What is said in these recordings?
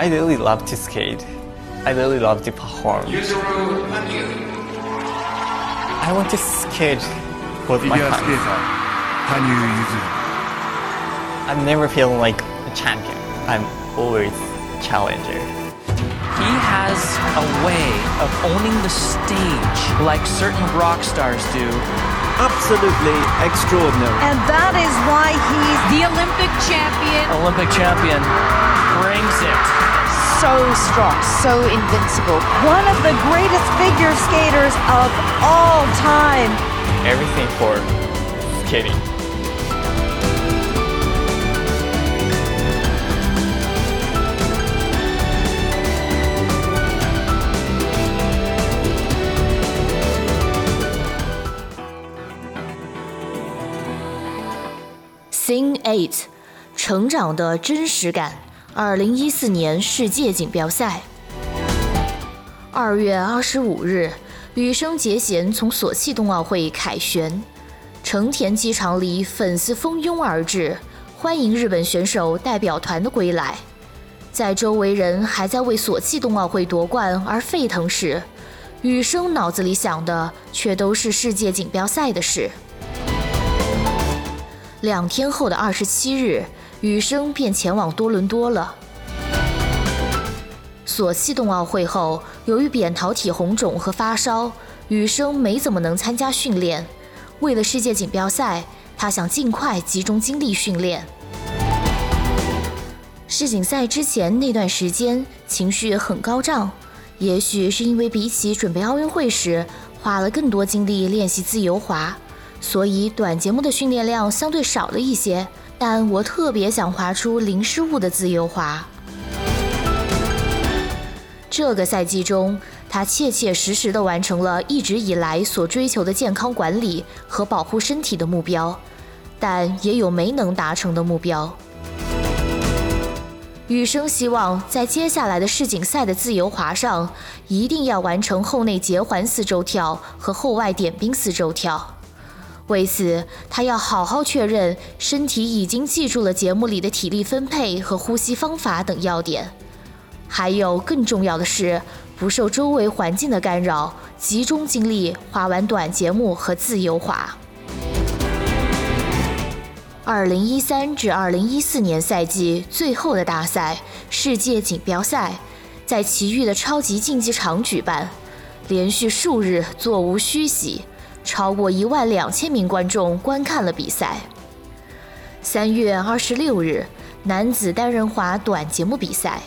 I really love to skate. I really love to perform. I want to skate with my hands. I'm never feeling like a champion. I'm always challenger. He has way of owning the stage like certain rock stars do. Absolutely extraordinary. And that is why he's The Olympic champion. Olympic champion brings it. so strong, so invincible. One of the greatest figure skaters of all time. Everything for skating.，Thing Eight，成长的真实感。二零一四年世界锦标赛，二月二十五日，羽生结弦从索契冬奥会凯旋，成田机场里粉丝蜂拥而至，欢迎日本选手代表团的归来。在周围人还在为索契冬奥会夺冠而沸腾时，羽生脑子里想的却都是世界锦标赛的事。两天后的二十七日，羽生便前往多伦多了。索契冬奥会后，由于扁桃体红肿和发烧，羽生没怎么能参加训练。为了世界锦标赛，他想尽快集中精力训练。世锦赛之前那段时间，情绪很高涨，也许是因为比起准备奥运会时，花了更多精力练习自由滑。所以短节目的训练量相对少了一些，但我特别想滑出零失误的自由滑。这个赛季中，他切切实实地完成了一直以来所追求的健康管理和保护身体的目标，但也有没能达成的目标。羽生希望在接下来的世锦赛的自由滑上，一定要完成后内结环四周跳和后外点冰四周跳。为此，他要好好确认身体已经记住了节目里的体力分配和呼吸方法等要点。还有更重要的是，不受周围环境的干扰，集中精力滑完短节目和自由滑。二零一三至二零一四年赛季最后的大赛——世界锦标赛，在奇遇的超级竞技场举办，连续数日座无虚席。超过一万两千名观众观看了比赛。三月二十六日，男子单人滑短节目比赛，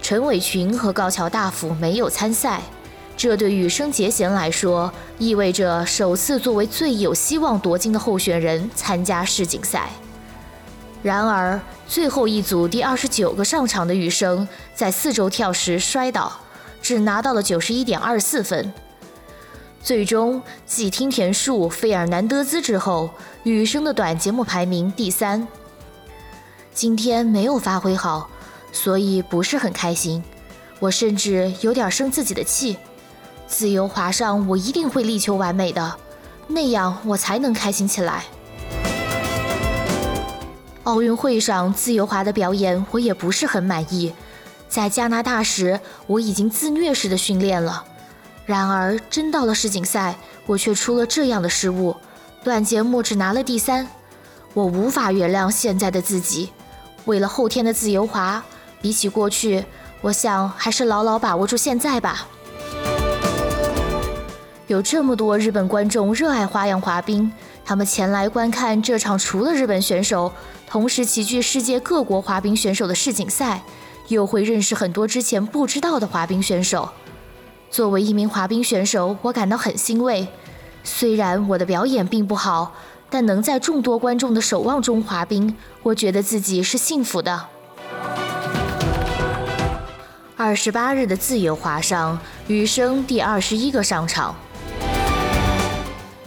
陈伟群和高桥大辅没有参赛，这对羽生结弦来说意味着首次作为最有希望夺金的候选人参加世锦赛。然而，最后一组第二十九个上场的羽生在四周跳时摔倒，只拿到了九十一点二四分。最终，继听田树、费尔南德兹之后，羽生的短节目排名第三。今天没有发挥好，所以不是很开心。我甚至有点生自己的气。自由滑上，我一定会力求完美的，那样我才能开心起来。奥运会上自由滑的表演，我也不是很满意。在加拿大时，我已经自虐式的训练了。然而，真到了世锦赛，我却出了这样的失误，短节目只拿了第三。我无法原谅现在的自己。为了后天的自由滑，比起过去，我想还是牢牢把握住现在吧。有这么多日本观众热爱花样滑冰，他们前来观看这场除了日本选手，同时齐聚世界各国滑冰选手的世锦赛，又会认识很多之前不知道的滑冰选手。作为一名滑冰选手，我感到很欣慰。虽然我的表演并不好，但能在众多观众的守望中滑冰，我觉得自己是幸福的。二十八日的自由滑上，羽生第二十一个上场。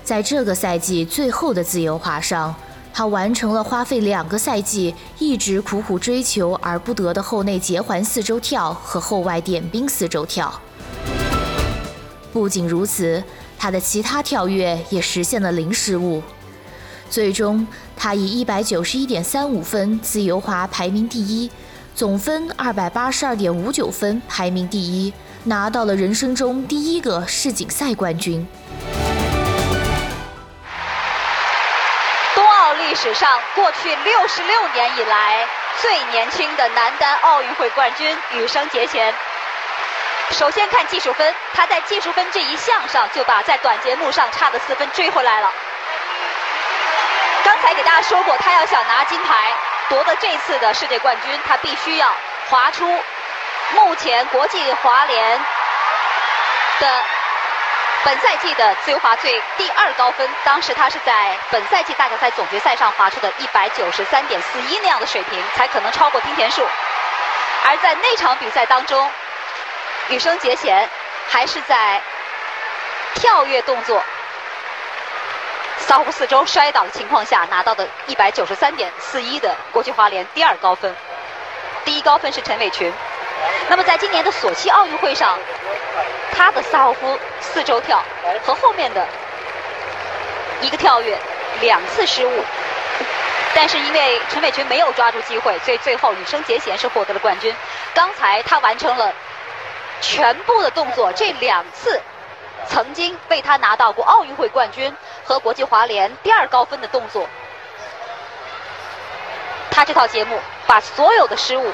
在这个赛季最后的自由滑上，他完成了花费两个赛季一直苦苦追求而不得的后内结环四周跳和后外点冰四周跳。不仅如此，他的其他跳跃也实现了零失误。最终，他以一百九十一点三五分自由滑排名第一，总分二百八十二点五九分，排名第一，拿到了人生中第一个世锦赛冠军。冬奥历史上过去六十六年以来最年轻的男单奥运会冠军羽生结弦。首先看技术分，他在技术分这一项上就把在短节目上差的四分追回来了。刚才给大家说过，他要想拿金牌，夺得这次的世界冠军，他必须要划出目前国际滑联的本赛季的自由滑最第二高分。当时他是在本赛季大奖赛总决赛上划出的一百九十三点四一那样的水平，才可能超过听田树。而在那场比赛当中，羽生结弦还是在跳跃动作扫湖四周摔倒的情况下拿到的一百九十三点四一的国际滑联第二高分，第一高分是陈伟群。那么在今年的索契奥运会上，他的萨霍夫四周跳和后面的一个跳跃两次失误，但是因为陈伟群没有抓住机会，所以最后羽生结弦是获得了冠军。刚才他完成了。全部的动作，这两次曾经为他拿到过奥运会冠军和国际滑联第二高分的动作，他这套节目把所有的失误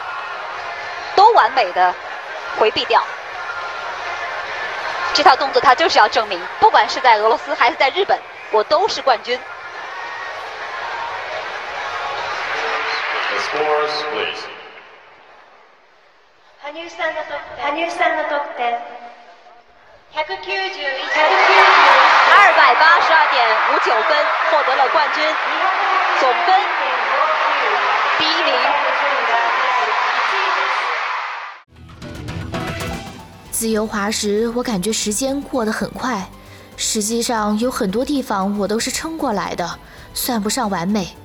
都完美的回避掉。这套动作他就是要证明，不管是在俄罗斯还是在日本，我都是冠军。羽生さんの得点。羽生さんの得点。二百八十二点五九分，获得了冠军，总分第一名。自由滑时，我感觉时间过得很快，实际上有很多地方我都是撑过来的，算不上完美。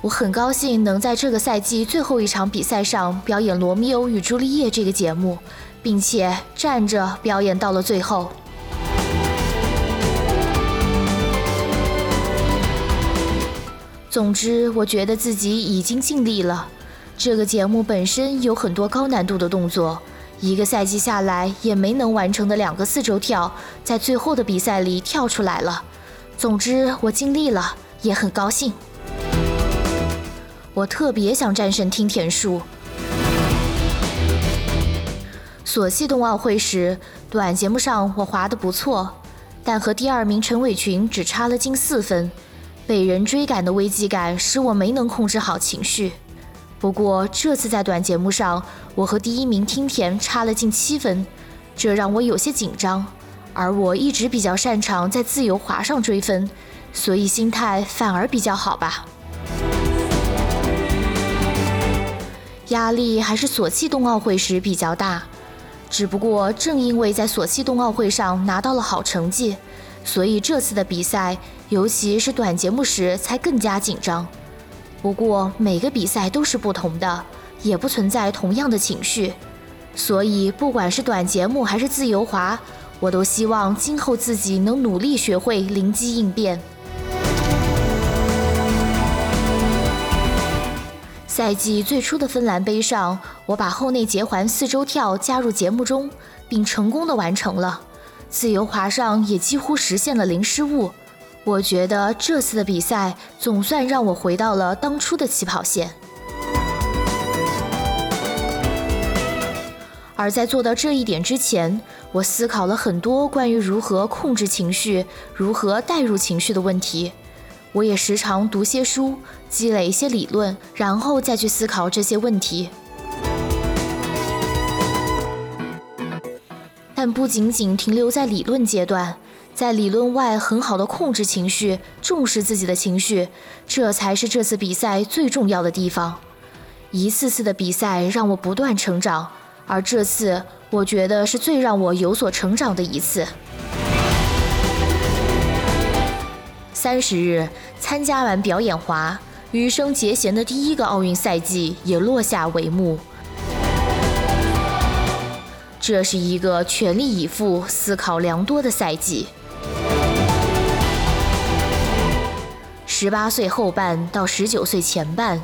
我很高兴能在这个赛季最后一场比赛上表演《罗密欧与朱丽叶》这个节目，并且站着表演到了最后。总之，我觉得自己已经尽力了。这个节目本身有很多高难度的动作，一个赛季下来也没能完成的两个四周跳，在最后的比赛里跳出来了。总之，我尽力了，也很高兴。我特别想战胜听田树。索契冬奥会时，短节目上我滑得不错，但和第二名陈伟群只差了近四分，被人追赶的危机感使我没能控制好情绪。不过这次在短节目上，我和第一名听田差了近七分，这让我有些紧张。而我一直比较擅长在自由滑上追分，所以心态反而比较好吧。压力还是索契冬奥会时比较大，只不过正因为在索契冬奥会上拿到了好成绩，所以这次的比赛，尤其是短节目时才更加紧张。不过每个比赛都是不同的，也不存在同样的情绪，所以不管是短节目还是自由滑，我都希望今后自己能努力学会灵机应变。赛季最初的芬兰杯上，我把后内结环四周跳加入节目中，并成功的完成了。自由滑上也几乎实现了零失误。我觉得这次的比赛总算让我回到了当初的起跑线。而在做到这一点之前，我思考了很多关于如何控制情绪、如何带入情绪的问题。我也时常读些书，积累一些理论，然后再去思考这些问题。但不仅仅停留在理论阶段，在理论外很好的控制情绪，重视自己的情绪，这才是这次比赛最重要的地方。一次次的比赛让我不断成长，而这次我觉得是最让我有所成长的一次。三十日参加完表演滑，羽生结弦的第一个奥运赛季也落下帷幕。这是一个全力以赴、思考良多的赛季。十八岁后半到十九岁前半，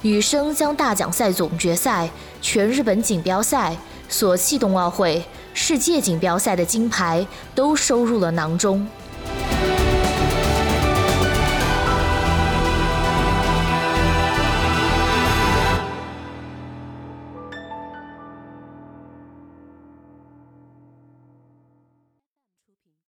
羽生将大奖赛总决赛、全日本锦标赛、索契冬奥会、世界锦标赛的金牌都收入了囊中。